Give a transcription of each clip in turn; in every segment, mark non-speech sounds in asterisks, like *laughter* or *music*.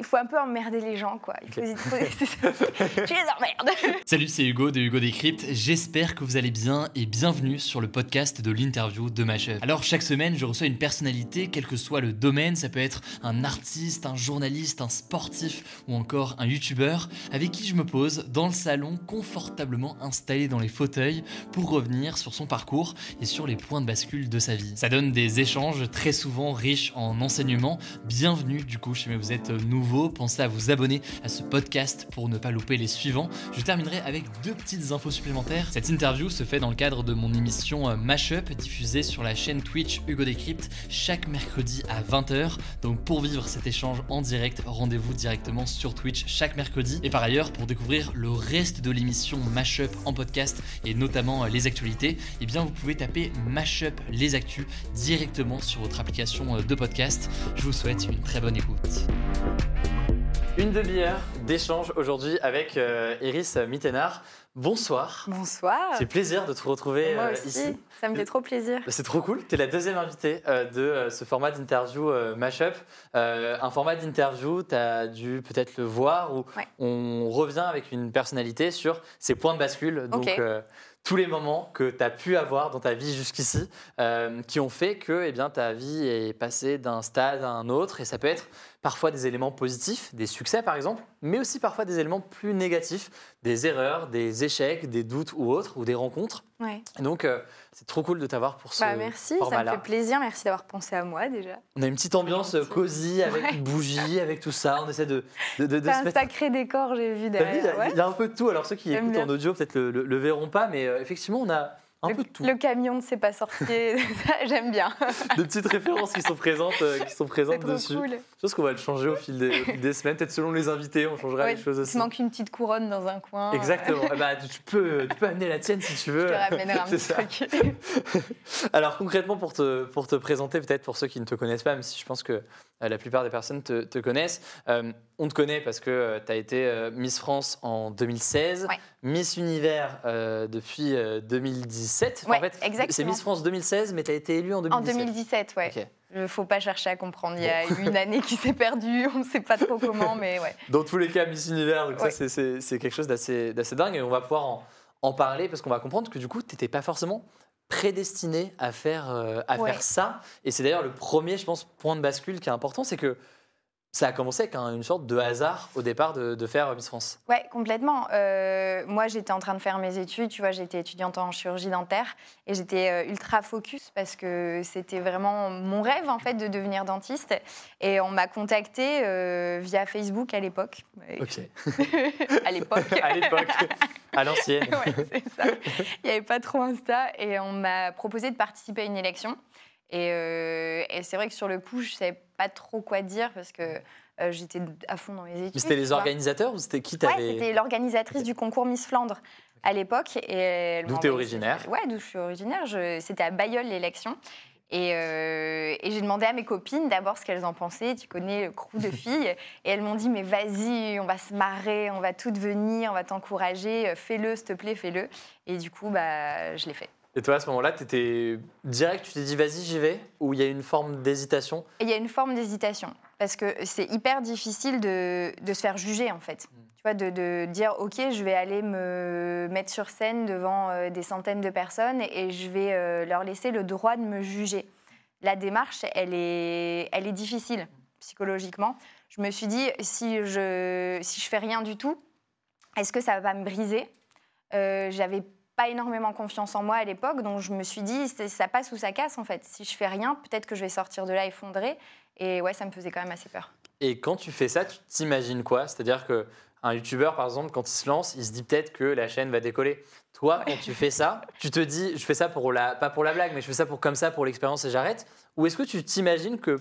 Il faut un peu emmerder les gens, quoi. Il faut, il faut- *laughs* tu les emmerdes. Salut, c'est Hugo de Hugo Décrypte. J'espère que vous allez bien et bienvenue sur le podcast de l'interview de Mashup. Alors, chaque semaine, je reçois une personnalité, quel que soit le domaine. Ça peut être un artiste, un journaliste, un sportif ou encore un youtubeur avec qui je me pose dans le salon, confortablement installé dans les fauteuils pour revenir sur son parcours et sur les points de bascule de sa vie. Ça donne des échanges très souvent riches en enseignements. Bienvenue du coup, chez vous êtes nouveau, pensez à vous abonner à ce podcast pour ne pas louper les suivants. Je terminerai avec deux petites infos supplémentaires. Cette interview se fait dans le cadre de mon émission euh, Mashup, diffusée sur la chaîne Twitch Hugo Décrypte chaque mercredi à 20h. Donc pour vivre cet échange en direct, rendez-vous directement sur Twitch chaque mercredi. Et par ailleurs, pour découvrir le reste de l'émission Mashup en podcast et notamment euh, les actualités, eh bien vous pouvez taper Mashup les actus directement sur votre application euh, de podcast. Je vous souhaite une très bonne écoute. Une demi-heure d'échange aujourd'hui avec euh, Iris Mittenard. Bonsoir. Bonsoir. C'est plaisir de te retrouver Moi euh, aussi, ici. ça me fait trop plaisir. C'est trop cool. Tu es la deuxième invitée euh, de ce format d'interview Mashup. Un format d'interview, tu as dû peut-être le voir, où Ouais. on revient avec une personnalité sur ses points de bascule. Donc, euh, tous les moments que tu as pu avoir dans ta vie jusqu'ici, euh, qui ont fait que eh bien, ta vie est passée d'un stade à un autre. Et ça peut être parfois des éléments positifs, des succès par exemple, mais aussi parfois des éléments plus négatifs, des erreurs, des échecs, des doutes ou autres, ou des rencontres. Ouais. Donc, euh, c'est trop cool de t'avoir pour ce Bah, merci, ça me fait plaisir. Merci d'avoir pensé à moi déjà. On a une petite ambiance cosy avec Ouais. bougie, avec tout ça. On essaie de, de, de, de un mettre. sacré décor, j'ai vu il y, derrière. a- ouais. il y a un peu de tout. Alors, ceux qui écoutent en audio peut-être le, le- le verront pas, mais euh, effectivement, on a un le, peu de tout. le camion ne s'est pas sorti. *laughs* Ça, J'aime bien. De petites références qui sont présentes, euh, qui sont présentes trop dessus. cool. Je pense qu'on va le changer au fil des, au fil des semaines. Peut-être selon les invités, on changera Ouais, les choses il aussi. te manque une petite couronne dans un coin. Exactement. *laughs* Eh ben, tu, peux, tu peux amener la tienne si tu veux. Je te ramènerai un *laughs* petit ça. truc. Alors concrètement, pour te, pour te présenter, peut-être pour ceux qui ne te connaissent pas, même si je pense que la plupart des personnes te, te connaissent, euh, on te connaît parce que tu as été euh, Miss France en 2016, Ouais. Miss Univers euh, depuis euh, 2017. Enfin, Ouais, en fait, exactement. c'est Miss France 2016, mais tu as été élue en 2017. En 2017, ouais. Ok. Il ne faut pas chercher à comprendre. Il y a eu une année qui s'est perdue, on ne sait pas trop comment, mais ouais. *laughs* Dans tous les cas, Miss Univers, donc Ouais. c'est- quelque chose d'assez d'assez dingue et on va pouvoir en, en parler parce qu'on va comprendre que du coup, tu n'étais pas forcément prédestiné à faire, euh, à Ouais. faire ça. Et c'est d'ailleurs le premier, je pense, point de bascule qui est important, c'est que ça a commencé avec un- une sorte de hasard au départ de, de faire Miss France. Ouais, complètement. Euh, moi, j'étais en train de faire mes études, tu vois, j'étais étudiante en chirurgie dentaire et j'étais euh, ultra focus parce que c'était vraiment mon rêve en fait de devenir dentiste. Et on m'a contactée euh, via Facebook à l'époque. Ok. *laughs* à l'époque. *laughs* à l'époque, à l'ancienne. *laughs* Ouais, c'est ça. Il n'y avait pas trop Insta et on m'a proposé de participer à une élection. Et, euh, et c'est vrai que sur le coup, je ne savais pas trop quoi dire parce que euh, j'étais à fond dans les études. Mais c'était les organisateurs ou c'était qui Ouais, t'avait c'était l'organisatrice du concours Miss Flandre à l'époque. D'où t'es originaire? Ouais, d'où je suis originaire. Je- C'était à Bayeul l'élection. Et, euh, et j'ai demandé à mes copines d'abord ce qu'elles en pensaient. Tu connais le crew de *laughs* filles? Et elles m'ont dit Mais vas-y, on va se marrer, on va toutes venir, on va t'encourager. Fais-le, s'il te plaît, fais-le. Et du coup, bah, je l'ai fait. Et toi, à ce moment-là, tu étais direct, tu t'es dit vas-y, j'y vais Ou il y a une forme d'hésitation? Il y a une forme d'hésitation. Parce que c'est hyper difficile de, de se faire juger, en fait. Tu vois, de, de dire, OK, je vais aller me mettre sur scène devant euh, des centaines de personnes et je vais euh, leur laisser le droit de me juger. La démarche, elle est, elle est difficile psychologiquement. Je me suis dit, si je si je fais rien du tout, est-ce que ça va me briser? Euh, J'avais pas énormément confiance en moi à l'époque, donc je me suis dit, ça passe ou ça casse en fait. Si je fais rien, peut-être que je vais sortir de là effondrée. Et ouais, ça me faisait quand même assez peur. Et quand tu fais ça, tu t'imagines quoi? C'est-à-dire que un youtubeur, par exemple, quand il se lance, il se dit peut-être que la chaîne va décoller. Toi, quand tu fais ça, tu te dis, je fais ça pour la, pas pour la blague, mais je fais ça pour comme ça, pour l'expérience et j'arrête? Ou est-ce que tu t'imagines que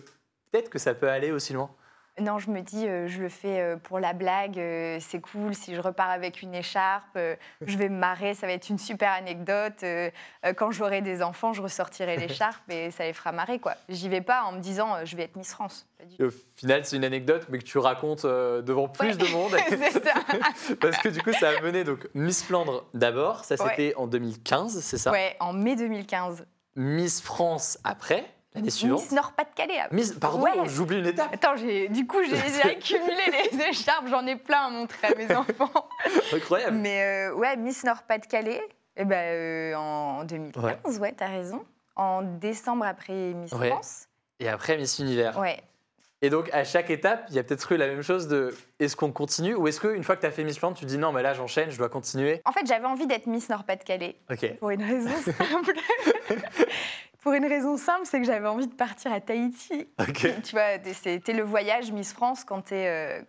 peut-être que ça peut aller aussi loin? Non, je me dis, euh, je le fais euh, pour la blague, euh, c'est cool. Si je repars avec une écharpe, je vais me marrer, ça va être une super anecdote. Quand j'aurai des enfants, je ressortirai *laughs* l'écharpe et ça les fera marrer, quoi. J'y vais pas en me disant, je vais être Miss France. Au final, c'est une anecdote, mais que tu racontes devant plus Ouais. de monde. *laughs* Ça. *laughs* Parce que du coup, ça a mené donc Miss Flandre d'abord, ça Ouais. c'était en 2015, c'est ça? Ouais, en mai 2015. Miss France après, l'année suivante. Miss Nord-Pas-de-Calais. après. Miss, pardon, Ouais. j'oublie une étape. Attends, j'ai- du coup, j'ai *laughs* accumulé les écharpes, j'en ai plein à montrer à mes enfants. *laughs* Incroyable. Mais euh, ouais, Miss Nord-Pas-de-Calais, eh ben, euh, en 2015, ouais, t'as raison. En décembre après Miss Ouais. France. Et après Miss Univers. Ouais. Et donc, à chaque étape, il y a peut-être eu la même chose de est-ce qu'on continue ou est-ce qu'une fois que tu as fait Miss Flandre, tu dis non, mais là j'enchaîne, je dois continuer? En fait, j'avais envie d'être Miss Nord-Pas-de-Calais Ok. pour une raison *laughs* simple. Pour une raison simple, c'est que j'avais envie de partir à Tahiti. *laughs* Tu vois, c'était le voyage Miss France quand tu es,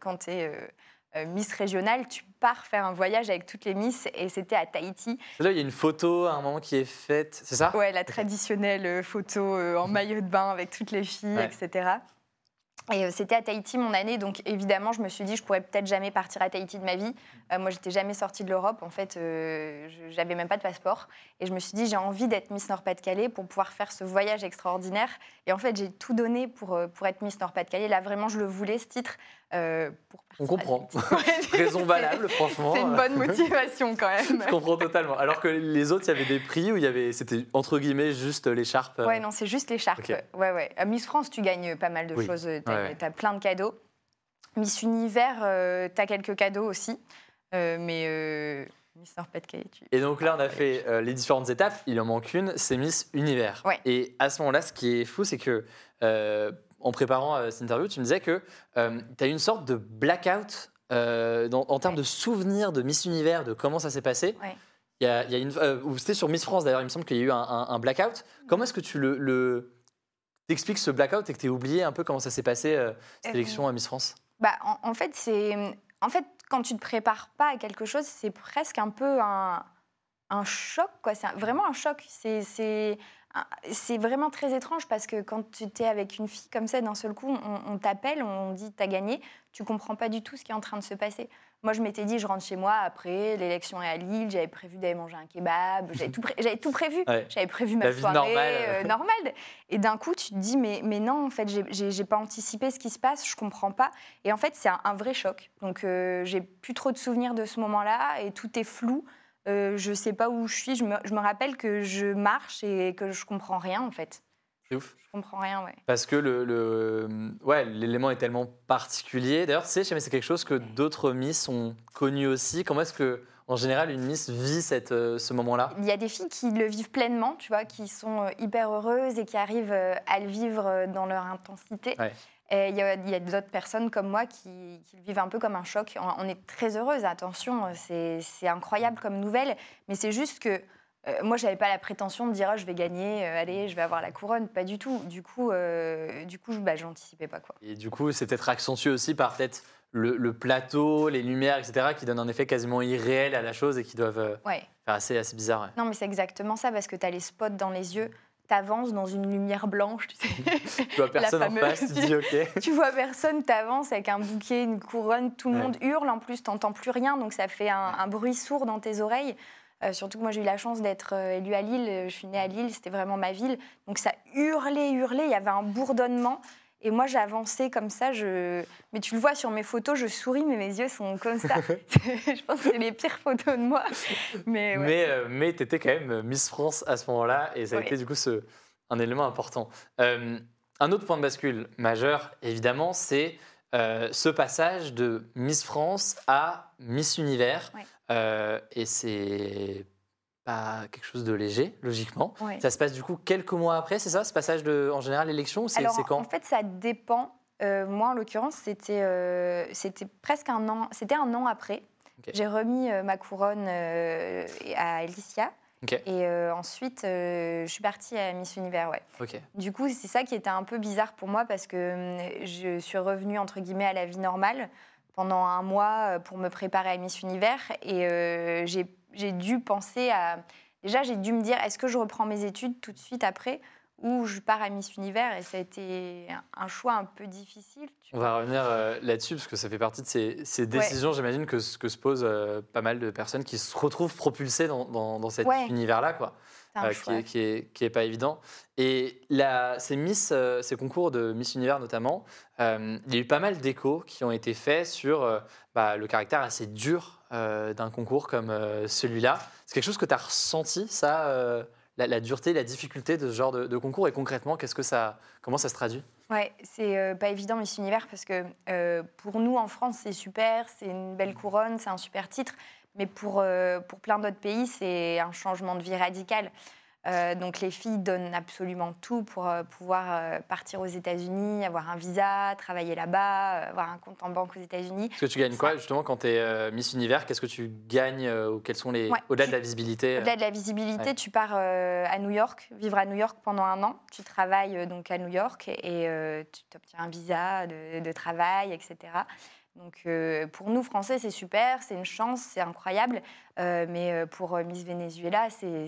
Miss régionale, tu pars faire un voyage avec toutes les Miss et c'était à Tahiti. Là, il y a une photo à un moment qui est faite, c'est ça? Ouais, la traditionnelle euh, photo euh, en *laughs* maillot de bain avec toutes les filles, Ouais. etc. Et euh, c'était à Tahiti mon année, donc évidemment, je me suis dit, je pourrais peut-être jamais partir à Tahiti de ma vie. Euh, moi, j'étais jamais sortie de l'Europe, en fait, euh, j'avais même pas de passeport. Et je me suis dit, j'ai envie d'être Miss Nord-Pas-de-Calais pour pouvoir faire ce voyage extraordinaire. Et en fait, j'ai tout donné pour, pour être Miss Nord-Pas-de-Calais. Là, vraiment, je le voulais, ce titre. Euh, pour On comprend. *laughs* Raison *laughs* valable, franchement. C'est une bonne motivation quand même. Je comprends totalement. Alors que les autres, il y avait des prix où il y avait, c'était entre guillemets juste l'écharpe. euh, Ouais, non, c'est juste l'écharpe. Ouais, ouais. À Miss France, tu gagnes pas mal de Oui. choses. Tu Ouais, as, plein de cadeaux. Miss Univers, tu as quelques cadeaux aussi. Euh, mais euh, Miss Nord-Pas-de-Calais, tu. Et donc là, on a fait euh, les différentes étapes. Il en manque une, c'est Miss Univers. Ouais. Et à ce moment-là, ce qui est fou, c'est que euh, en préparant euh, cette interview, tu me disais que tu as eu une sorte de blackout euh, dans- en termes Ouais. de souvenirs de Miss Univers, de comment ça s'est passé. Ouais. Il y a, il y a une, euh, c'était sur Miss France d'ailleurs, il me semble qu'il y a eu un, un- un blackout. Comment est-ce que tu le, le t'expliques ce blackout et que tu oublié un peu comment ça s'est passé euh, cette Euh, élection à Miss France? Bah, en, en fait, c'est. En fait, quand tu te prépares pas à quelque chose, c'est presque un peu un, un choc, quoi. C'est vraiment un choc. C'est. C'est vraiment très étrange parce que quand tu es avec une fille comme ça, d'un seul coup, on, on t'appelle, on dit t'as gagné, tu comprends pas du tout ce qui est en train de se passer. Moi, je m'étais dit, je rentre chez moi après, l'élection est à Lille, j'avais prévu d'aller manger un kebab, *laughs* j'avais tout, pré- j'avais tout prévu. Ouais. J'avais prévu ma La soirée normale. euh, *laughs* normale. Et d'un coup, tu te dis, mais, mais non, en fait, j'ai- pas anticipé ce qui se passe, je comprends pas. Et en fait, c'est un, un vrai choc. Donc, euh, j'ai plus trop de souvenirs de ce moment-là et tout est flou. Euh, je sais pas où je suis. Je me, je me rappelle que je marche et que je comprends rien, en fait. C'est ouf. Je comprends rien, ouais. Parce que le, le- ouais, l'élément est tellement particulier. D'ailleurs, tu sais, jamais c'est quelque chose que d'autres Miss ont connu aussi. Comment est-ce que, en général, une Miss vit cette, euh, ce moment-là? Il y a des filles qui le vivent pleinement, tu vois, qui sont euh, hyper heureuses et qui arrivent euh, à le vivre euh, dans leur intensité. Ouais. Et il y a, a d'autres personnes comme moi qui, qui le vivent un peu comme un choc. On, on est très heureuse, attention, c'est incroyable comme nouvelle, mais c'est juste que euh, moi, j'avais pas la prétention de dire Ah, je vais gagner, euh, allez, je vais avoir la couronne, pas du tout. Du coup, euh, du coup, je- bah, j'anticipais pas quoi. Et du coup, c'est peut-être accentué aussi par peut-être le, le plateau, les lumières, etc., qui donnent un effet quasiment irréel à la chose et qui doivent Ouais. faire assez, assez bizarre. ouais. Non, mais c'est exactement ça parce que tu as les spots dans les yeux. T'avances dans une lumière blanche, tu sais. Tu vois *laughs* personne en fameuse- face, tu dis *laughs* OK. tu vois personne, t'avances avec un bouquet, une couronne, tout le Ouais. monde hurle en plus, t'entends plus rien, donc ça fait un, un bruit sourd dans tes oreilles. Euh, surtout que moi j'ai eu la chance d'être euh, élue à Lille, Euh, je suis née à Lille, c'était vraiment ma ville, donc ça hurlait, hurlait, il y avait un bourdonnement. Et moi j'avançais comme ça, je... mais tu le vois sur mes photos, je souris, mais mes yeux sont comme ça. *laughs* *laughs* je pense que c'est les pires photos de moi. Mais ouais. Mais, euh, mais tu étais quand même Miss France à ce moment-là et ça a Ouais. été du coup ce, un élément important. Euh, un autre point de bascule majeur, évidemment, c'est euh, ce passage de Miss France à Miss Univers. Ouais. Euh, et c'est quelque chose de léger, logiquement. Ouais. Ça se passe du coup quelques mois après, c'est ça, ce passage de, en général, l'élection ou c'est Alors, quand? en fait, ça dépend. Euh, moi, en l'occurrence, c'était euh, c'était presque un an. C'était un an après. J'ai remis euh, ma couronne à Alicia. Et euh, ensuite, euh, je suis partie à Miss Univers, ouais. Ok. Du coup, c'est ça qui était un peu bizarre pour moi parce que hum, je suis revenue, entre guillemets, à la vie normale pendant un mois pour me préparer à Miss Univers. Et euh, j'ai j'ai dû penser à... Déjà, j'ai dû me dire, est-ce que je reprends mes études tout de suite après ou je pars à Miss Univers et ça a été un- choix un peu difficile. tu On va revenir euh, là-dessus parce que ça fait partie de ces, ces décisions, j'imagine, que, se posent euh, pas mal de personnes qui se retrouvent propulsées dans, dans- dans cet Ouais. univers-là, quoi, euh, qui, est, qui, est, qui est pas évident. Et là, ces, Miss, ces concours de Miss Univers notamment, il y a eu pas mal d'échos qui ont été faits sur bah, le caractère assez dur euh, d'un concours comme euh, celui-là. C'est quelque chose que tu as ressenti, ça, euh, la, la dureté, la difficulté de ce genre de, de concours? Et concrètement, qu'est-ce que ça, comment ça se traduit? Ouais, c'est pas évident Miss Univers parce que pour nous en France c'est super, c'est une belle couronne, c'est un super titre, mais pour, pour plein d'autres pays c'est un changement de vie radical. Euh, donc les filles donnent absolument tout pour euh, pouvoir euh, partir aux États-Unis, avoir un visa, travailler là-bas, avoir un compte en banque aux États-Unis. Est-ce que tu gagnes quoi justement quand tu es Miss Univers Qu'est-ce que tu gagnes ou quels sont les Ouais, au-delà tu- de la visibilité Au-delà de la visibilité, Ouais. tu pars à New York, vivre à New York pendant un an. Tu travailles donc à New York et tu obtiens un visa de, de travail, etc. Donc euh, pour nous, Français, c'est super, c'est une chance, c'est incroyable. Euh, mais euh, pour Miss Venezuela, c'est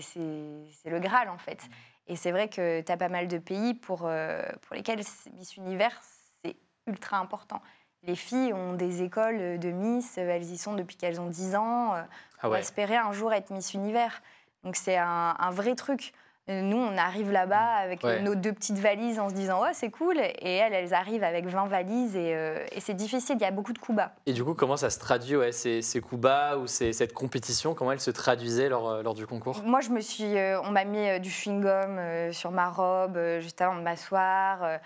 le Graal en fait. Et c'est vrai que tu as pas mal de pays pour, euh, pour lesquels Miss Univers, c'est ultra important. Les filles ont des écoles de Miss, elles y sont depuis qu'elles ont 10 ans. Ah pour espérer un jour être Miss Univers. Donc c'est un, un vrai truc. Euh, Nous, on arrive là-bas avec Ouais. nos deux petites valises en se disant ouais c'est cool. Et elles elles arrivent avec 20 valises et, euh, et c'est difficile. Il y a beaucoup de coups bas Et du coup, comment ça se traduit, ouais, ces, ces coups bas ou ces- cette compétition? Comment elle se traduisait lors, euh, lors du concours? Moi je me suis euh, on m'a mis du chewing gum euh, sur ma robe juste avant de m'asseoir.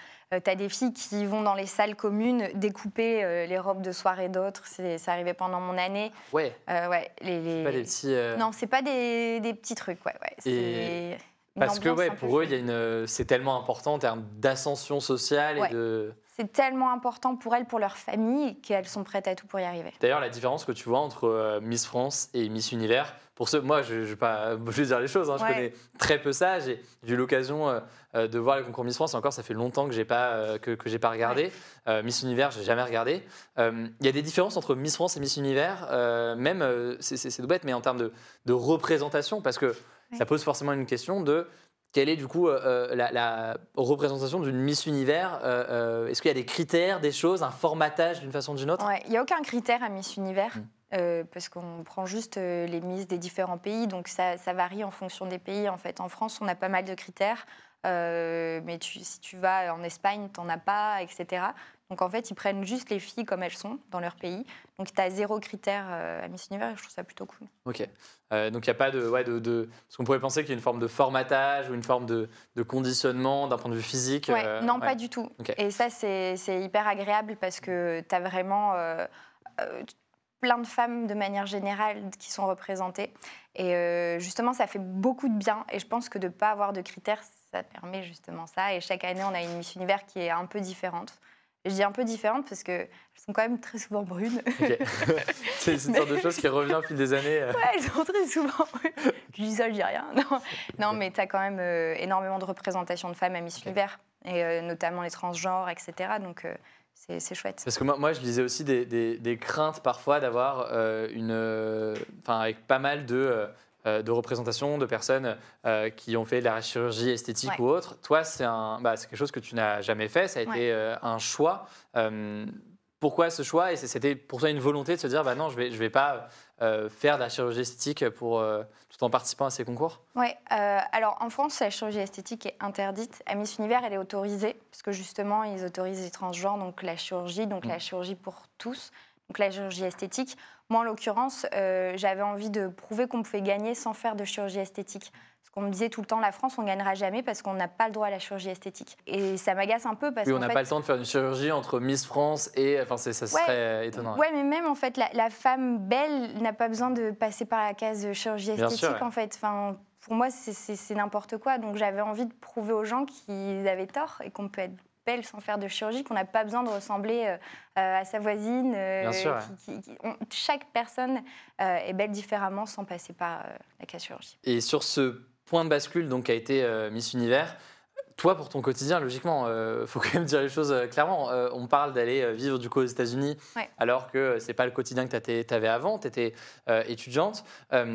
T'as des filles qui vont dans les salles communes découper les robes de soirée d'autres. C'est ça arrivait pendant mon année. Ouais, ouais les, les- pas des petits. non c'est pas des, des petits trucs ouais. Et- Parce que ouais, pour eux, une, euh, c'est tellement important en termes d'ascension sociale Ouais. et de. C'est tellement important pour elles, pour leur famille, qu'elles sont prêtes à tout pour y arriver. D'ailleurs, la différence que tu vois entre euh, Miss France et Miss Univers, pour ceux, moi, je ne vais pas *laughs* je vais dire les choses, hein, je connais très peu ça. J'ai eu l'occasion euh, de voir le concours Miss France, et encore, ça fait longtemps que j'ai pas euh, que, que pas regardé. Miss Univers, j'ai jamais regardé. Il y a des différences entre Miss France et Miss Univers, même, c'est- bête, mais en termes de, de représentation, parce que ça pose forcément une question de quelle est du coup euh, euh, la, la représentation d'une Miss Univers euh, euh, Est-ce qu'il y a des critères, des choses, un formatage d'une façon ou d'une autre? Ouais, Il n'y a aucun critère à Miss Univers, Mm. parce qu'on prend juste les Miss des différents pays, donc ça, ça varie en fonction des pays. En fait, en France, on a pas mal de critères, mais tu- si tu vas en Espagne, tu n'en as pas, etc. Donc en fait, ils prennent juste les filles comme elles sont dans leur pays. Donc tu as zéro critère euh, à Miss Univers, et je trouve ça plutôt cool. Ok. Euh, donc il n'y a pas de, ouais, de, de- Parce qu'on pourrait penser qu'il y a une forme de formatage ou une forme de, de conditionnement d'un point de vue physique. Ouais, euh, non, ouais. pas du tout. Ok. Et ça, c'est hyper agréable parce que tu as vraiment euh, plein de femmes de manière générale qui sont représentées. Et justement, ça fait beaucoup de bien. Et je pense que de ne pas avoir de critères, ça permet justement ça. Et chaque année, on a une Miss Univers qui est un peu différente. Et je dis un peu différente parce qu'elles sont quand même très souvent brunes. *laughs* C'est une sorte de chose qui revient au fil des années. euh. Ouais, elles sont très souvent brunes. Je dis ça, je dis rien. *laughs* Non, non mais tu as quand même euh, énormément de représentation de femmes à Miss Ok. Univers. Et euh, notamment les transgenres, etc. Donc, euh, c'est chouette. Parce que moi, moi, je lisais aussi des, des- des craintes parfois d'avoir une. Enfin, avec pas mal de. Euh, de représentations de personnes euh, qui ont fait de la chirurgie esthétique Ouais. ou autre. Toi, c'est un, bah, quelque chose que tu n'as jamais fait. Ça a été Ouais. euh, un choix. Pourquoi ce choix? Et c'était pour toi une volonté de se dire, bah non, je vais, je vais pas euh, faire de la chirurgie esthétique pour euh, tout en participant à ces concours? Oui, alors en France, la chirurgie esthétique est interdite. À Miss Univers, elle est autorisée, parce que justement, ils autorisent les transgenres, donc la chirurgie, donc Mm. la chirurgie pour tous, donc la chirurgie esthétique. Moi, en l'occurrence, euh, j'avais envie de prouver qu'on pouvait gagner sans faire de chirurgie esthétique. Parce qu'on me disait tout le temps, la France, on gagnera jamais parce qu'on n'a pas le droit à la chirurgie esthétique. Et ça m'agace un peu parce Oui, on n'a fait, pas le temps de faire une chirurgie entre Miss France et. Enfin, ça serait étonnant. Ouais, mais même en fait, la, la femme belle n'a pas besoin de passer par la case de chirurgie esthétique. sûr, ouais. En fait, enfin, pour moi, c'est n'importe quoi. Donc, j'avais envie de prouver aux gens qu'ils avaient tort et qu'on peut être belle sans faire de chirurgie, qu'on n'a pas besoin de ressembler euh, euh, à sa voisine. euh, Bien sûr, qui- qui- qui- on- chaque personne est belle différemment sans passer par la chirurgie. Et sur ce point de bascule donc, qui a été Miss Univers, toi, pour ton quotidien, logiquement, il *laughs* faut quand même dire les choses euh, clairement. Euh, on parle d'aller vivre du coup aux États-Unis, Ouais. alors que c'est pas le quotidien que tu avais avant. Tu étais étudiante.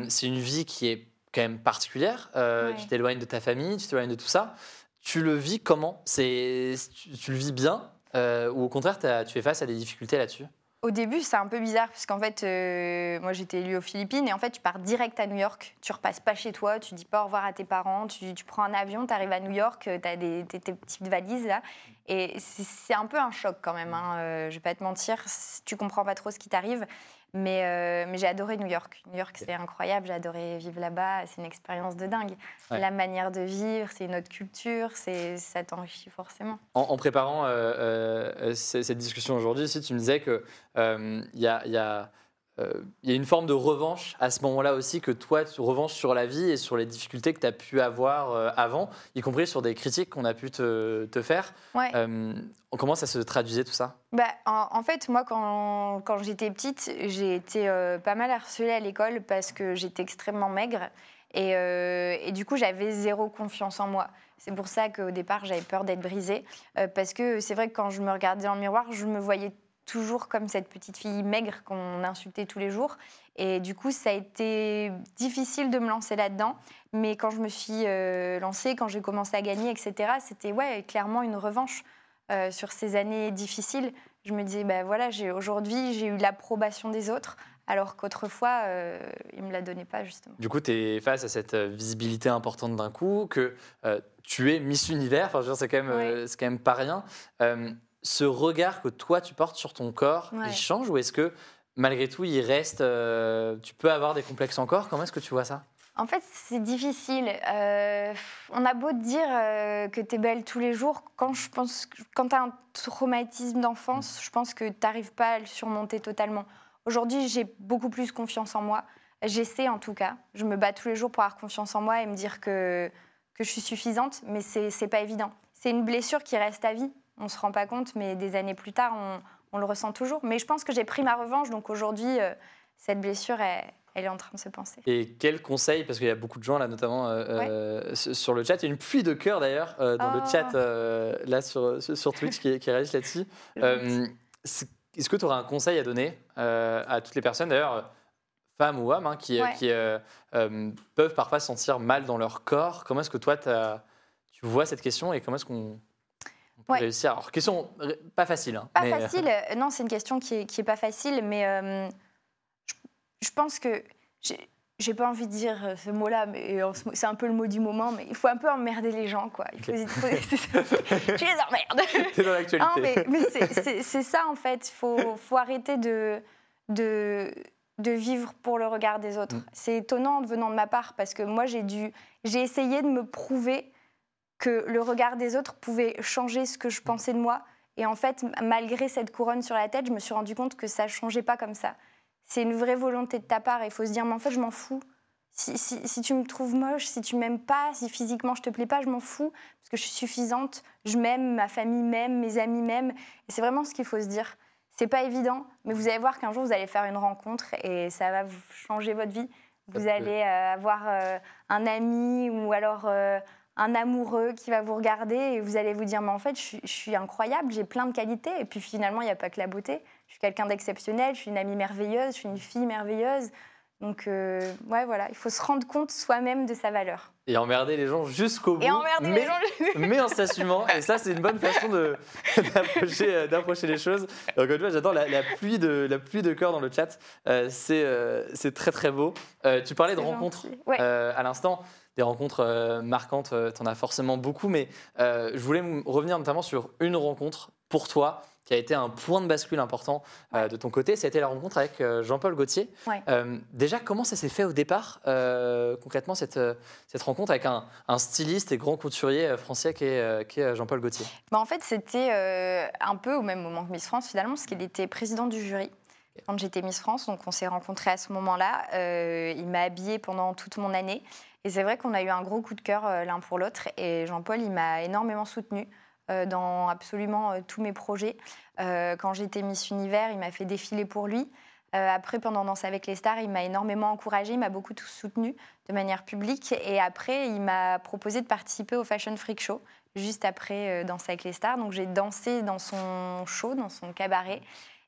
C'est une vie qui est quand même particulière. Ouais. Tu t'éloignes de ta famille, tu t'éloignes de tout ça. Tu le vis comment? C'est tu, le vis bien euh, ou au contraire tu fais face à des difficultés là-dessus? Au début, c'est un peu bizarre, parce qu'en fait, euh, moi j'étais élue aux Philippines, et en fait, tu pars direct à New York. Tu repasses pas chez toi, tu dis pas au revoir à tes parents, tu, prends un avion, tu arrives à New York, tu as des, tes, tes petites valises là. Et c'est un peu un choc quand même, hein, euh, je vais pas te mentir, tu comprends pas trop ce qui t'arrive. Mais, euh, mais j'ai adoré New York. New York, c'est incroyable, j'ai adoré vivre là-bas, c'est une expérience de dingue. Ouais. La manière de vivre, c'est une autre culture, ça t'enrichit forcément. En, en préparant euh, euh, cette discussion aujourd'hui, si tu me disais que euh, il y, a, y a, il y a une forme de revanche à ce moment-là aussi, que toi, tu revanches sur la vie et sur les difficultés que tu as pu avoir euh, avant, y compris sur des critiques qu'on a pu te, te faire. Ouais. Euh, comment ça se traduisait tout ça? Bah, en, en fait, moi, quand, quand j'étais petite, j'ai été euh, pas mal harcelée à l'école parce que j'étais extrêmement maigre. Et, euh, et du coup, j'avais zéro confiance en moi. C'est pour ça qu'au départ, j'avais peur d'être brisée. euh, parce que c'est vrai que quand je me regardais dans le miroir, je me voyais toujours comme cette petite fille maigre qu'on insultait tous les jours. Et du coup, ça a été difficile de me lancer là-dedans. Mais quand je me suis euh, lancée, quand j'ai commencé à gagner, etc., c'était ouais, clairement une revanche euh, sur ces années difficiles. Je me disais, bah voilà, aujourd'hui, j'ai eu l'approbation des autres, alors qu'autrefois, euh, ils ne me la donnaient pas, justement. Du coup, tu es face à cette visibilité importante d'un coup, que tu es Miss Univers, enfin, c'est quand, même, c'est quand même pas rien. Ce regard que toi, tu portes sur ton corps, Ouais. il change ou est-ce que malgré tout, il reste. euh, tu peux avoir des complexes encore? Comment est-ce que tu vois ça? En fait, c'est difficile. Euh, on a beau te dire euh, que tu es belle tous les jours, quand je pense, quand tu as un traumatisme d'enfance, je pense que tu n'arrives pas à le surmonter totalement. Aujourd'hui, j'ai beaucoup plus confiance en moi. J'essaie en tout cas. Je me bats tous les jours pour avoir confiance en moi et me dire que, que je suis suffisante, mais c'est c'est pas évident. C'est une blessure qui reste à vie. On se rend pas compte, mais des années plus tard, on, on le ressent toujours. Mais je pense que j'ai pris ma revanche, donc aujourd'hui, euh, cette blessure, elle, elle est en train de se penser. Et quel conseil, parce qu'il y a beaucoup de gens là, notamment euh, euh, sur le chat, il y a une pluie de cœurs d'ailleurs euh, dans le Oh. chat là sur, sur Twitch qui, qui réagissent là-dessus. *laughs* Est-ce que tu aurais un conseil à donner à toutes les personnes, d'ailleurs, femmes ou hommes, hein, qui, Ouais. qui peuvent parfois se sentir mal dans leur corps? Comment est-ce que toi, tu vois cette question et comment est-ce qu'on Ouais. réussir Alors, question euh, pas facile. hein, Pas mais, euh, facile. euh, Non, c'est une question qui est, qui est pas facile, mais euh, je, je pense que j'ai- pas envie de dire ce mot-là, mais c'est un peu le mot du moment. Mais il faut un peu emmerder les gens, quoi. Il faut, il faut- *laughs* c'est ça. tu les emmerdes. *laughs* T'es dans l'actualité. Non, mais, mais c'est- c'est c'est ça en fait. Il faut, faut arrêter de, de, de vivre pour le regard des autres. Mm. C'est étonnant venant de ma part parce que moi j'ai dû, j'ai essayé de me prouver que le regard des autres pouvait changer ce que je pensais de moi. Et en fait, malgré cette couronne sur la tête, je me suis rendu compte que ça changeait pas comme ça. C'est une vraie volonté de ta part. Il faut se dire, mais en fait, je m'en fous. Si, si- si tu me trouves moche, si tu m'aimes pas, si physiquement je te plais pas, je m'en fous parce que je suis suffisante. Je m'aime, ma famille m'aime, mes amis m'aiment. Et c'est vraiment ce qu'il faut se dire. C'est pas évident, mais vous allez voir qu'un jour vous allez faire une rencontre et ça va vous changer votre vie. Vous allez euh, avoir euh, un ami ou alors euh, un amoureux qui va vous regarder et vous allez vous dire mais en fait je suis, je suis incroyable, j'ai plein de qualités et puis finalement il n'y a pas que la beauté. Je suis quelqu'un d'exceptionnel, je suis une amie merveilleuse, je suis une fille merveilleuse. Donc euh, ouais voilà, il faut se rendre compte soi-même de sa valeur. Et emmerder les gens jusqu'au bout. Et emmerder mais, les gens. mais en s'assumant. Et ça, c'est une bonne façon de- *laughs* d'approcher euh, d'approcher les choses. Donc, tu vois, j'adore la, la pluie de la pluie de cœur dans le chat. Euh, c'est euh, c'est très très beau. Tu parlais de rencontres. Ouais. à l'instant. Des rencontres euh, marquantes, tu en as forcément beaucoup, mais euh, je voulais revenir notamment sur une rencontre pour toi qui a été un point de bascule important euh, de ton côté. C'était la rencontre avec euh, Jean-Paul Gaultier. Ouais. Euh, déjà, comment ça s'est fait au départ, euh, concrètement, cette, euh, cette rencontre avec un, un styliste et grand couturier euh, français qui est, euh, est, euh, Jean-Paul Gaultier? Bah, en fait, c'était euh, un peu au même moment que Miss France, finalement, parce qu'il était président du jury quand j'étais Miss France. Donc, on s'est rencontrés à ce moment-là. Euh, il m'a habillée pendant toute mon année. Et c'est vrai qu'on a eu un gros coup de cœur euh, l'un pour l'autre. Et Jean-Paul, il m'a énormément soutenue euh, dans absolument euh, tous mes projets. Quand j'étais Miss Univers, il m'a fait défiler pour lui. Après, pendant Danse avec les stars, il m'a énormément encouragée, il m'a beaucoup soutenue de manière publique. Et après, il m'a proposé de participer au Fashion Freak Show juste après Danse avec les stars. Donc j'ai dansé dans son show, dans son cabaret.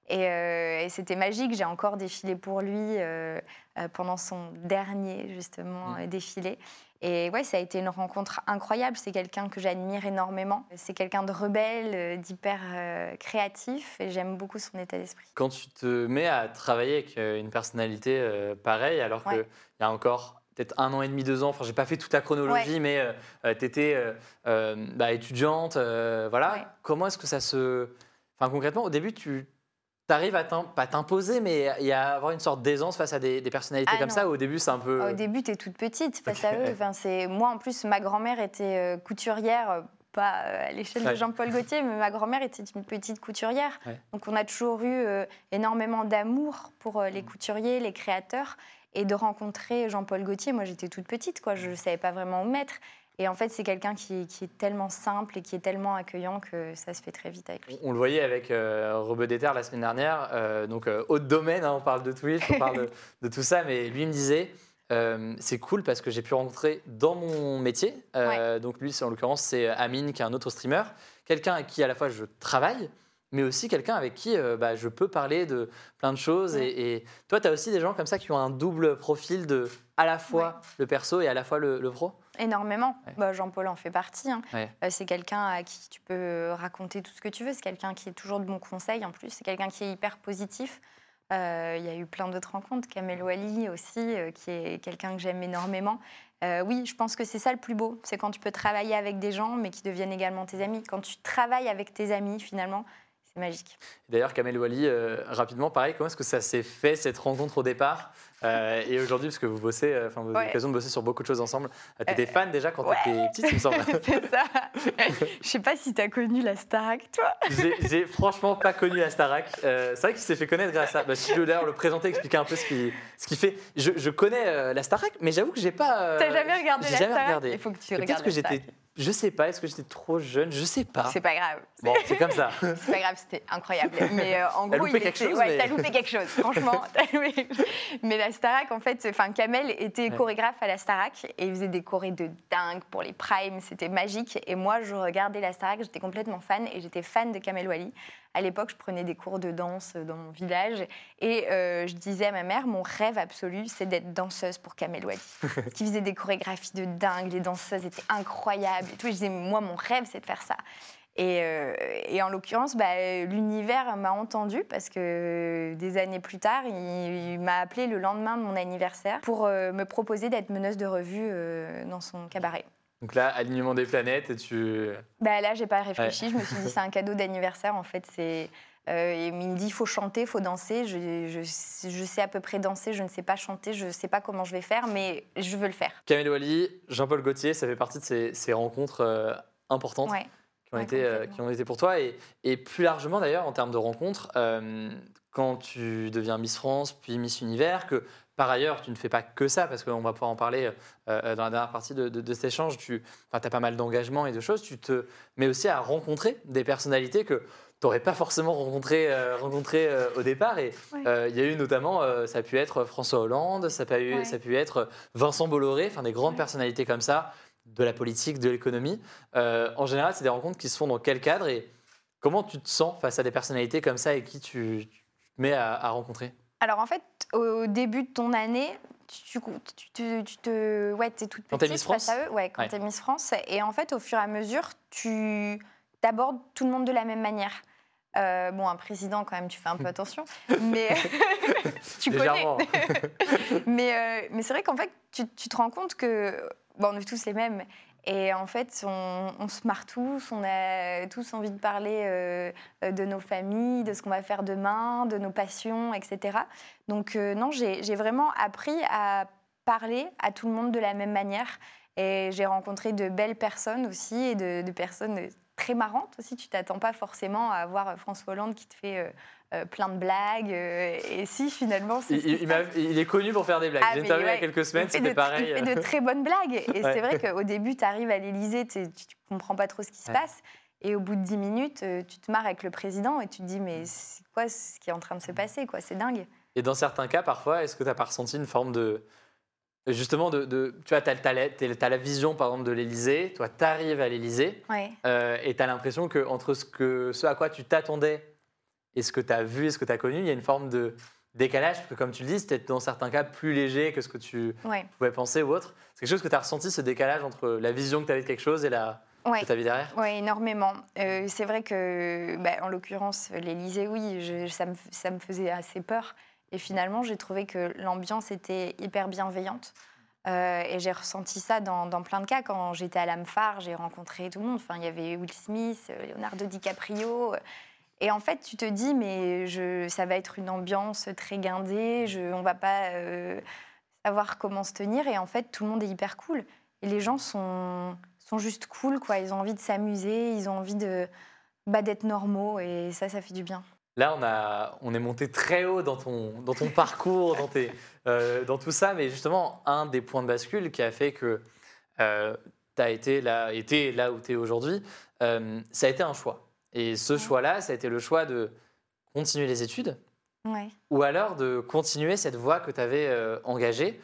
Et, euh, et c'était magique. J'ai encore défilé pour lui euh, euh, pendant son dernier, justement, Mm. euh, défilé. Et ouais, ça a été une rencontre incroyable. C'est quelqu'un que j'admire énormément. C'est quelqu'un de rebelle, euh, d'hyper euh, créatif. Et j'aime beaucoup son état d'esprit. Quand tu te mets à travailler avec euh, une personnalité euh, pareille, alors qu'il Ouais. y a encore peut-être un an et demi, deux ans, enfin j'ai pas fait toute la chronologie, mais tu étais étudiante, euh, voilà. Ouais. Comment est-ce que ça se... Enfin concrètement, au début, tu arrives à t'imposer, mais il y a avoir une sorte d'aisance face à des, des personnalités Ah comme non. ça. Au début, c'est un peu... Au début, tu es toute petite face à eux. Enfin, c'est... Moi, en plus, ma grand-mère était euh, couturière, euh, pas euh, à l'échelle Ouais. de Jean-Paul Gaultier, mais ma grand-mère était une petite couturière. Ouais. Donc, on a toujours eu énormément d'amour pour les Mm. couturiers, les créateurs. Et de rencontrer Jean-Paul Gaultier, moi, j'étais toute petite, quoi. Je ne savais pas vraiment où me mettre. Et en fait, c'est quelqu'un qui, qui est tellement simple et qui est tellement accueillant que ça se fait très vite avec lui. On le voyait avec euh, Déter la semaine dernière, euh, donc euh, haut de domaine, hein, on parle de Twitch, on parle de, *laughs* de tout ça, mais lui me disait, euh, c'est cool parce que j'ai pu rencontrer dans mon métier, donc lui en l'occurrence c'est Amine qui est un autre streamer, quelqu'un avec qui à la fois je travaille, mais aussi quelqu'un avec qui euh, bah, je peux parler de plein de choses. Ouais. Et, et toi, tu as aussi des gens comme ça qui ont un double profil de à la fois Ouais. le perso et à la fois le, le pro? Énormément. Ouais. Bah, Jean-Paul en fait partie. hein. Ouais. Euh, c'est quelqu'un à qui tu peux raconter tout ce que tu veux. C'est quelqu'un qui est toujours de bons conseils en plus. C'est quelqu'un qui est hyper positif. Euh, Il y a eu plein d'autres rencontres. Kamel Wally aussi, euh, qui est quelqu'un que j'aime énormément. Euh, oui, je pense que c'est ça le plus beau. C'est quand tu peux travailler avec des gens, mais qui deviennent également tes amis. Quand tu travailles avec tes amis, finalement, c'est magique. D'ailleurs, Kamel Wally, euh, rapidement, pareil, comment est-ce que ça s'est fait cette rencontre au départ Euh, Et aujourd'hui, parce que vous bossez, euh, enfin, vous avez Ouais. l'occasion de bosser sur beaucoup de choses ensemble. Tu étais Euh, fan déjà quand ouais. tu étais petite, il me semble. *laughs* c'est ça. Je sais pas si tu as connu la Starac, toi. J'ai franchement pas connu la Starac. Euh, c'est vrai qu'il s'est fait connaître grâce à. Bah, si tu veux d'ailleurs le présenter, expliquer un peu ce qu'il ce qu'il fait. Je, je connais euh, la Starac, mais j'avoue que j'ai pas. euh, T'as jamais regardé j'ai la jamais Starac? regardé. Il faut que tu Peut-être regardes que la j'étais. Je sais pas, est-ce que j'étais trop jeune? Je sais pas. C'est pas grave. Bon, c'est comme ça. *laughs* C'est pas grave, c'était incroyable. Mais euh, en T'as gros, loupé il quelque était- chose, ouais, mais- t'as loupé quelque chose. *laughs* Franchement, t'as loupé. Mais la Starac, en fait, enfin Kamel était Ouais. chorégraphe à la Starac et il faisait des chorés de dingue pour les primes. C'était magique. Et moi, je regardais la Starac, j'étais complètement fan et j'étais fan de Kamel Wally. À l'époque, je prenais des cours de danse dans mon village et euh, je disais à ma mère, mon rêve absolu, c'est d'être danseuse pour Kamel Wally. *laughs* Qu'il faisait des chorégraphies de dingue, les danseuses étaient incroyables et tout. Et je disais, moi, mon rêve, c'est de faire ça. Et, euh, et en l'occurrence, bah, l'univers m'a entendu parce que des années plus tard, il, il m'a appelé le lendemain de mon anniversaire pour euh, me proposer d'être meneuse de revue euh, dans son cabaret. Donc là, alignement des planètes, et tu. Bah, là, j'ai pas réfléchi. Je me suis dit, c'est un cadeau d'anniversaire. En fait, c'est. euh, et il me dit, il faut chanter, il faut danser. Je, je- je sais à peu près danser, je ne sais pas chanter, je ne sais pas comment je vais faire, mais je veux le faire. Kamel Wally, Jean-Paul Gaultier, ça fait partie de ces, ces rencontres euh, importantes. Ouais. qui ont, Ouais, été, euh, qui ont été pour toi. Et, et plus largement, d'ailleurs, en termes de rencontres, euh, quand tu deviens Miss France, puis Miss Univers, que par ailleurs, tu ne fais pas que ça, parce qu'on va pouvoir en parler euh, dans la dernière partie de, de- de cet échange, tu as pas mal d'engagement et de choses, tu te mets aussi à rencontrer des personnalités que tu n'aurais pas forcément rencontrées euh, euh, au départ. Et Ouais. euh, il y a eu notamment, euh, ça a pu être François Hollande, ça a pu, Ouais. ça a pu être Vincent Bolloré, enfin des grandes Ouais. personnalités comme ça, de la politique, de l'économie. Euh, en général, c'est des rencontres qui se font dans quel cadre et comment tu te sens face à des personnalités comme ça et qui tu, tu te mets à, à rencontrer? Alors en fait, au début de ton année, tu, tu, te- tu te, ouais, es toute Quand t'es petite Miss France à eux, ouais, quand Ouais. t'es Miss France. Et en fait, au fur et à mesure, tu abordes tout le monde de la même manière. Euh, bon, un président, quand même, tu fais un peu *laughs* attention, mais *laughs* tu connais. *laughs* Mais, euh, mais c'est vrai qu'en fait, tu, tu te rends compte que bon, on est tous les mêmes. Et en fait, on, se marre tous, on a tous envie de parler euh, de nos familles, de ce qu'on va faire demain, de nos passions, etc. Donc euh, non, j'ai vraiment appris à parler à tout le monde de la même manière. Et j'ai rencontré de belles personnes aussi, et de personnes très marrantes aussi. Tu t'attends pas forcément à voir François Hollande qui te fait euh, euh, plein de blagues. euh, et si, finalement, c'est Il, est connu pour faire des blagues. Ah, J'ai interviewé il y a ouais, quelques semaines, c'était pareil. Il fait de très bonnes blagues. Et *laughs* Ouais. c'est vrai qu'au début, tu arrives à l'Élysée, tu comprends pas trop ce qui se Ouais. passe. Et au bout de 10 minutes, euh, tu te marres avec le président et tu te dis, mais c'est quoi ce qui est en train de se passer quoi? C'est dingue. Et dans certains cas, parfois, est-ce que tu n'as pas ressenti une forme de. Justement, de, de- tu vois, tu as, la vision, par exemple, de l'Élysée. Toi, tu arrives à l'Élysée Ouais. euh, et tu as l'impression que entre ce, que, ce à quoi tu t'attendais et ce que tu as vu et ce que tu as connu, il y a une forme de décalage, parce que comme tu le dis, c'était dans certains cas plus léger que ce que tu Ouais. pouvais penser ou autre. C'est quelque chose que tu as ressenti, ce décalage entre la vision que tu avais de quelque chose et la Ouais. Oui, énormément. Euh, c'est vrai que, bah, en l'occurrence, l'Élysée, oui, je- ça, me, ça me faisait assez peur. Et finalement, j'ai trouvé que l'ambiance était hyper bienveillante. Euh, et j'ai ressenti ça dans, plein de cas. Quand j'étais à l'AMFAR, j'ai rencontré tout le monde. Enfin, il y avait Will Smith, euh, Leonardo DiCaprio. Et en fait, tu te dis, mais ça va être une ambiance très guindée. Je, on va pas euh, savoir comment se tenir. Et en fait, tout le monde est hyper cool. Et les gens sont, juste cool. Ils ont envie de s'amuser, ils ont envie de bah, d'être normaux. Et ça, ça fait du bien. Là, on, a, on est monté très haut dans ton, dans ton parcours, dans, tes, euh, dans tout ça, mais justement, un des points de bascule qui a fait que tu as été là, été là où tu es aujourd'hui, euh, ça a été un choix. Et ce Ouais. choix-là, ça a été le choix de continuer les études Ouais. ou alors de continuer cette voie que tu avais euh, engagée.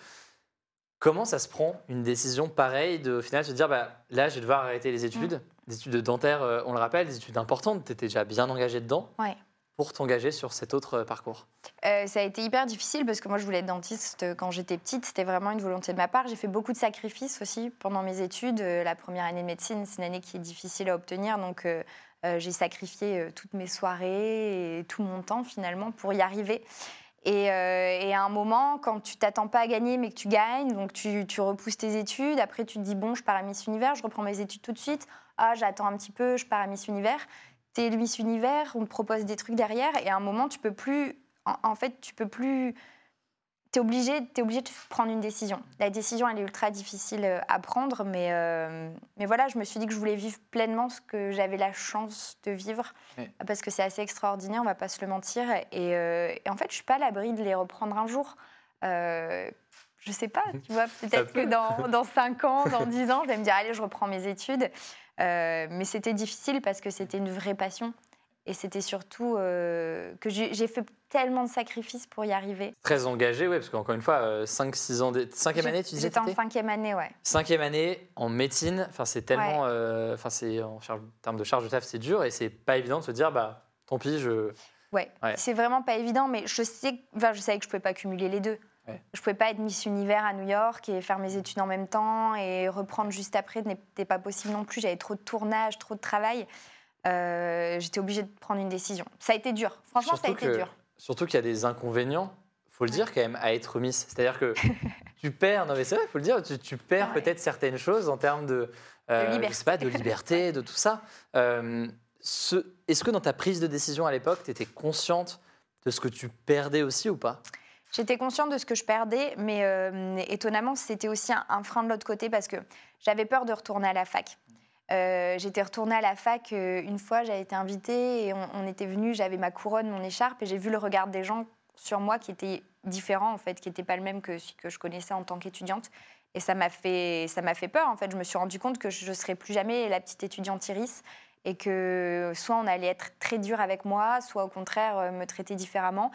Comment ça se prend une décision pareille de au final se dire bah, là, je vais devoir arrêter les études, des études de dentaire, euh, on le rappelle, des études importantes, tu étais déjà bien engagé dedans Ouais. Pour t'engager sur cet autre euh, parcours? Euh, ça a été hyper difficile parce que moi, je voulais être dentiste quand j'étais petite. C'était vraiment une volonté de ma part. J'ai fait beaucoup de sacrifices aussi pendant mes études. Euh, La première année de médecine, c'est une année qui est difficile à obtenir. Donc, j'ai sacrifié toutes mes soirées et tout mon temps finalement pour y arriver. Et, et à un moment, quand tu t'attends pas à gagner, mais que tu gagnes, donc tu, tu repousses tes études. Après, tu te dis bon, je pars à Miss Univers, je reprends mes études tout de suite. Ah, j'attends un petit peu, je pars à Miss Univers. T'es Miss Univers, on te propose des trucs derrière, et à un moment, tu peux plus. En, en fait, tu peux plus. T'es obligé, es obligé de prendre une décision. La décision, elle est ultra difficile à prendre, mais, euh, mais voilà, je me suis dit que je voulais vivre pleinement ce que j'avais la chance de vivre, parce que c'est assez extraordinaire, on va pas se le mentir. Et, euh, et en fait, je suis pas à l'abri de les reprendre un jour. Euh, je sais pas, tu vois, *laughs* peut-être peut. que dans, *laughs* dans 5 ans, dans 10 ans, je vais me dire, allez, je reprends mes études. Euh, mais c'était difficile parce que c'était une vraie passion. Et c'était surtout euh, que j'ai fait tellement de sacrifices pour y arriver. Très engagé, oui, parce qu'encore une fois, 5-6 ans, d'é- cinquième année, tu disais J'étais en cinquième année, ouais. Cinquième année en médecine, enfin c'est tellement, euh, enfin c'est en, charge- en termes de charge de taf, c'est dur et c'est pas évident de se dire bah tant pis, je. Ouais, Ouais. c'est vraiment pas évident, mais je sais, enfin, je savais que je pouvais pas cumuler les deux. Ouais. Je pouvais pas être Miss Univers à New York et faire mes études en même temps et reprendre juste après n'était pas possible non plus. J'avais trop de tournages, trop de travail. Euh, J'étais obligée de prendre une décision. Ça a été dur. Franchement, ça a été que- dur. Surtout qu'il y a des inconvénients, faut le dire quand même, à être Miss. C'est-à-dire que *laughs* tu perds, non mais c'est vrai, faut le dire, tu, tu perds Ouais. peut-être certaines choses en termes de, euh, je liberté. sais pas, de liberté, de tout ça. Euh, ce- Est-ce que dans ta prise de décision à l'époque, tu étais consciente de ce que tu perdais aussi ou pas? J'étais consciente de ce que je perdais, mais euh, étonnamment, c'était aussi un, frein de l'autre côté parce que j'avais peur de retourner à la fac. Euh, J'étais retournée à la fac euh, une fois, j'avais été invitée et on, était venus, j'avais ma couronne, mon écharpe et j'ai vu le regard des gens sur moi qui était différent en fait, qui n'était pas le même que celui que je connaissais en tant qu'étudiante. Et ça m'a fait, ça m'a fait peur en fait. Je me suis rendu compte que je ne serais plus jamais la petite étudiante Iris et que soit on allait être très dur avec moi, soit au contraire me traiter différemment.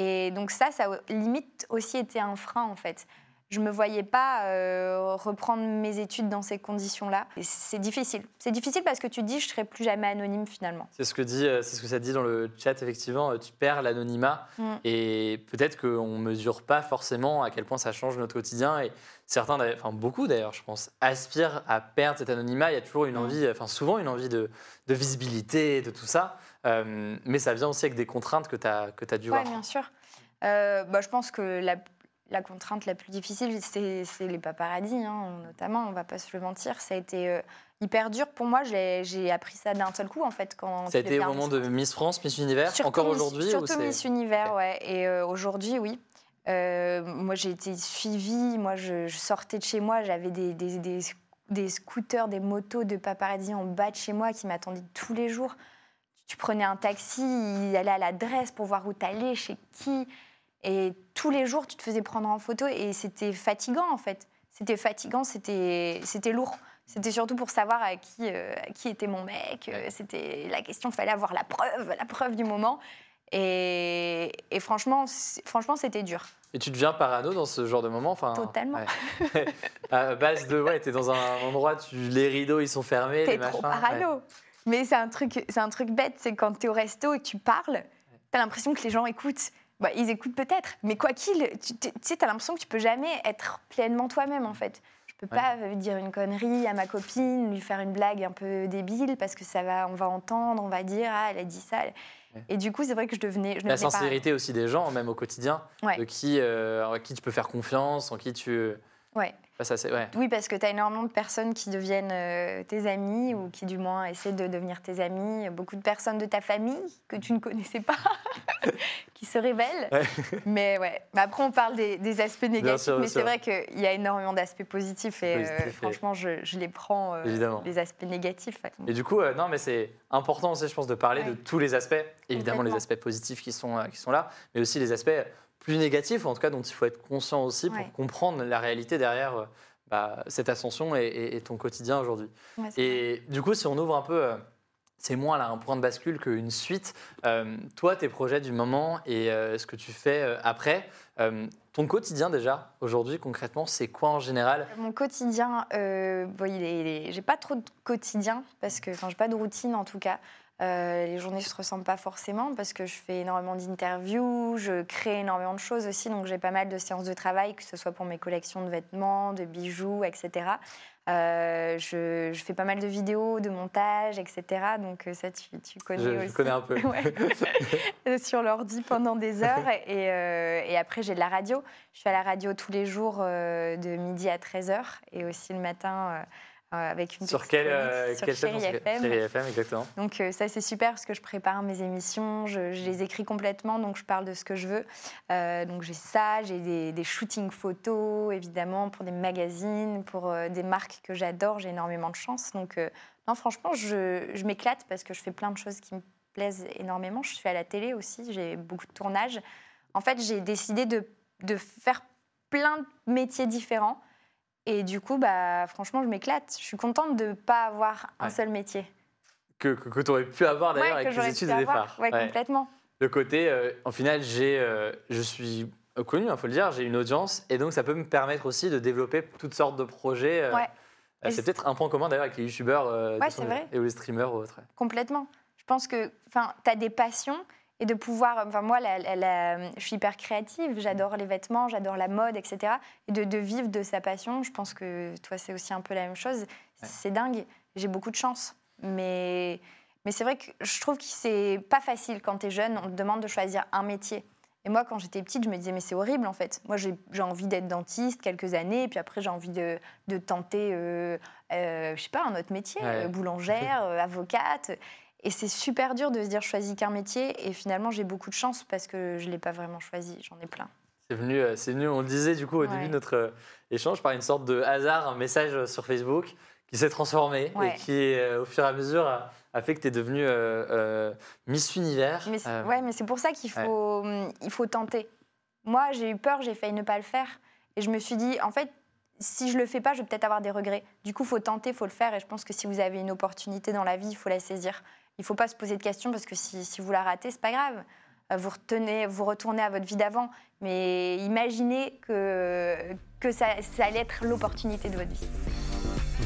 Et donc ça, ça a limite aussi été un frein en fait. Je me voyais pas euh, reprendre mes études dans ces conditions-là. C'est difficile. C'est difficile parce que tu dis je serai plus jamais anonyme finalement. C'est ce que dit, euh, c'est ce que ça dit dans le chat effectivement. euh, Tu perds l'anonymat Mm. et peut-être qu'on mesure pas forcément à quel point ça change notre quotidien. Et certains, enfin beaucoup d'ailleurs, je pense, aspirent à perdre cet anonymat. Il y a toujours une Mm. envie, enfin souvent une envie de, de visibilité, de tout ça. Euh, mais ça vient aussi avec des contraintes que tu as que as dû Oui, voir. bien sûr. Euh, bah, je pense que la, la contrainte la plus difficile, c'est les paparazzis, hein, notamment, on va pas se le mentir. Ça a été euh, hyper dur pour moi. J'ai appris ça d'un seul coup, en fait. Quand Ça a été au moment de Miss France, Miss Univers, Surtout encore aujourd'hui ou Surtout Miss Univers, ouais. Et aujourd'hui, oui. Moi, j'ai été suivie. Moi, je, je sortais de chez moi. J'avais des, des, des, des scooters, des motos de paparazzi en bas de chez moi qui m'attendaient tous les jours. Tu prenais un taxi, il allait à l'adresse pour voir où t'allais, chez qui. Et tous les jours, tu te faisais prendre en photo. Et c'était fatigant, en fait. C'était fatigant, c'était lourd. C'était surtout pour savoir à qui, euh, à qui était mon mec. Euh, C'était la question, il fallait avoir la preuve, la preuve du moment. Et, et franchement, franchement, c'était dur. Et tu deviens parano dans ce genre de moment enfin, Totalement. ouais. *laughs* à base de, ouais, t'es dans un endroit, tu, les rideaux ils sont fermés, T'es machins. trop ouais. Mais c'est un truc, c'est un truc bête, c'est quand t'es au resto et que tu parles, as l'impression que les gens écoutent. Bah, ils écoutent peut-être, mais quoi qu'il, tu tu sais, tu as l'impression que tu peux jamais être pleinement toi-même en fait. Je peux Ouais. pas dire une connerie à ma copine, lui faire une blague un peu débile parce que ça va, on va entendre, on va dire ah elle a dit ça. Ouais. Et du coup c'est vrai que je devenais, je La devenais pas- sincérité aussi des gens, même au quotidien, Ouais. de qui, euh, en qui tu peux faire confiance, en qui tu. Ouais. Bah, ouais. Oui, parce que tu as énormément de personnes qui deviennent euh, tes amis ou qui, du moins, essaient de devenir tes amis. Beaucoup de personnes de ta famille que tu ne connaissais pas *laughs* qui se révèlent. Ouais. Mais ouais. Mais après, on parle des, des aspects négatifs, sûr, bien mais c'est vrai qu'il y a énormément d'aspects positifs et euh, franchement, je, je les prends, euh, les aspects négatifs. Et du coup, non, mais c'est important aussi, je pense, de parler de tous les aspects. Évidemment, les aspects positifs qui sont, qui sont là, mais aussi les aspects plus négatifs, ou en tout cas dont il faut être conscient aussi pour Ouais. comprendre la réalité derrière euh, bah, cette ascension et, et- et ton quotidien aujourd'hui. Ouais, c'est vrai. Et du coup, si on ouvre un peu, euh, c'est moins là un point de bascule qu'une suite. Euh, toi, tes projets du moment et euh, ce que tu fais après, ton quotidien déjà, aujourd'hui, concrètement, c'est quoi en général? Mon quotidien, bon, il est, il est- j'ai pas trop de quotidien parce que, enfin, j'ai pas de routine en tout cas. Euh, les journées se ressemblent pas forcément parce que je fais énormément d'interviews, je crée énormément de choses aussi, donc j'ai pas mal de séances de travail, que ce soit pour mes collections de vêtements, de bijoux, etc. Euh, je, je fais pas mal de vidéos, de montage, etc. Donc euh, ça, tu, tu connais Je, aussi. je connais un peu. *laughs* Ouais. sur l'ordi pendant des *laughs* heures. Et, euh, et après, j'ai de la radio. Je suis à la radio tous les jours de midi à 13h et aussi le matin avec une Sur quelle, euh, sur quelle Chérie FM. Chérie FM, exactement. Donc euh, ça, c'est super parce que je prépare mes émissions, je, je les écris complètement, donc je parle de ce que je veux. Euh, donc j'ai ça, j'ai des, des shootings photos, évidemment, pour des magazines, pour euh, des marques que j'adore. J'ai énormément de chance. Donc euh, non, franchement, je, je m'éclate parce que je fais plein de choses qui me plaisent énormément. Je suis à la télé aussi, j'ai beaucoup de tournages. En fait, j'ai décidé de, de faire plein de métiers différents. Et du coup, bah, franchement, je m'éclate. Je suis contente de ne pas avoir un Ouais. seul métier. Que, que, tu aurais pu avoir d'ailleurs Ouais, avec que les études avoir. départ. Ouais. complètement. Le côté, euh, en final, j'ai, euh, je suis connu, il faut le dire, j'ai une audience, et donc ça peut me permettre aussi de développer toutes sortes de projets. euh, c'est peut-être un point commun d'ailleurs avec les youtubeurs euh, de et les streamers ou autres. Complètement. Je pense que tu as des passions et de pouvoir. Enfin, moi, la- la- la- je suis hyper créative, j'adore les vêtements, j'adore la mode, etc. Et de, de vivre de sa passion, je pense que toi, c'est aussi un peu la même chose. C'est dingue. J'ai beaucoup de chance. Mais, mais c'est vrai que je trouve que c'est pas facile quand tu es jeune, on te demande de choisir un métier. Et moi, quand j'étais petite, je me disais, mais c'est horrible en fait. Moi, j'ai j'ai envie d'être dentiste quelques années, et puis après, j'ai envie de, de tenter, euh, euh, je sais pas, un autre métier, Ouais. euh, boulangère, euh, avocate. Et c'est super dur de se dire, je choisis qu'un métier. Et finalement, j'ai beaucoup de chance parce que je ne l'ai pas vraiment choisi. J'en ai plein. C'est venu, euh, c'est venu, on le disait du coup au Ouais. début de notre euh, échange, par une sorte de hasard, un message euh, sur Facebook qui s'est transformé Ouais. et qui, au fur et à mesure, a, a fait que tu es devenue euh, euh, Miss Univers. Mais c'est- Euh, ouais, mais c'est pour ça qu'il faut, hum, il faut tenter. Moi, j'ai eu peur, j'ai failli ne pas le faire. Et je me suis dit, en fait, si je le fais pas, je vais peut-être avoir des regrets. Du coup, il faut tenter, il faut le faire. Et je pense que si vous avez une opportunité dans la vie, il faut la saisir. Il ne faut pas se poser de questions parce que si, vous la ratez, c'est pas grave. Euh, Vous, retenez, vous retournez à votre vie d'avant. Mais imaginez que, que ça, ça allait être l'opportunité de votre vie.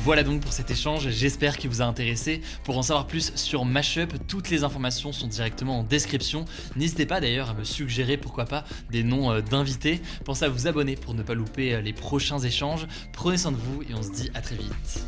Voilà donc pour cet échange, j'espère qu'il vous a intéressé. Pour en savoir plus sur Mashup, toutes les informations sont directement en description. N'hésitez pas d'ailleurs à me suggérer pourquoi pas des noms euh, d'invités. Pensez à vous abonner pour ne pas louper euh, les prochains échanges. Prenez soin de vous et on se dit à très vite.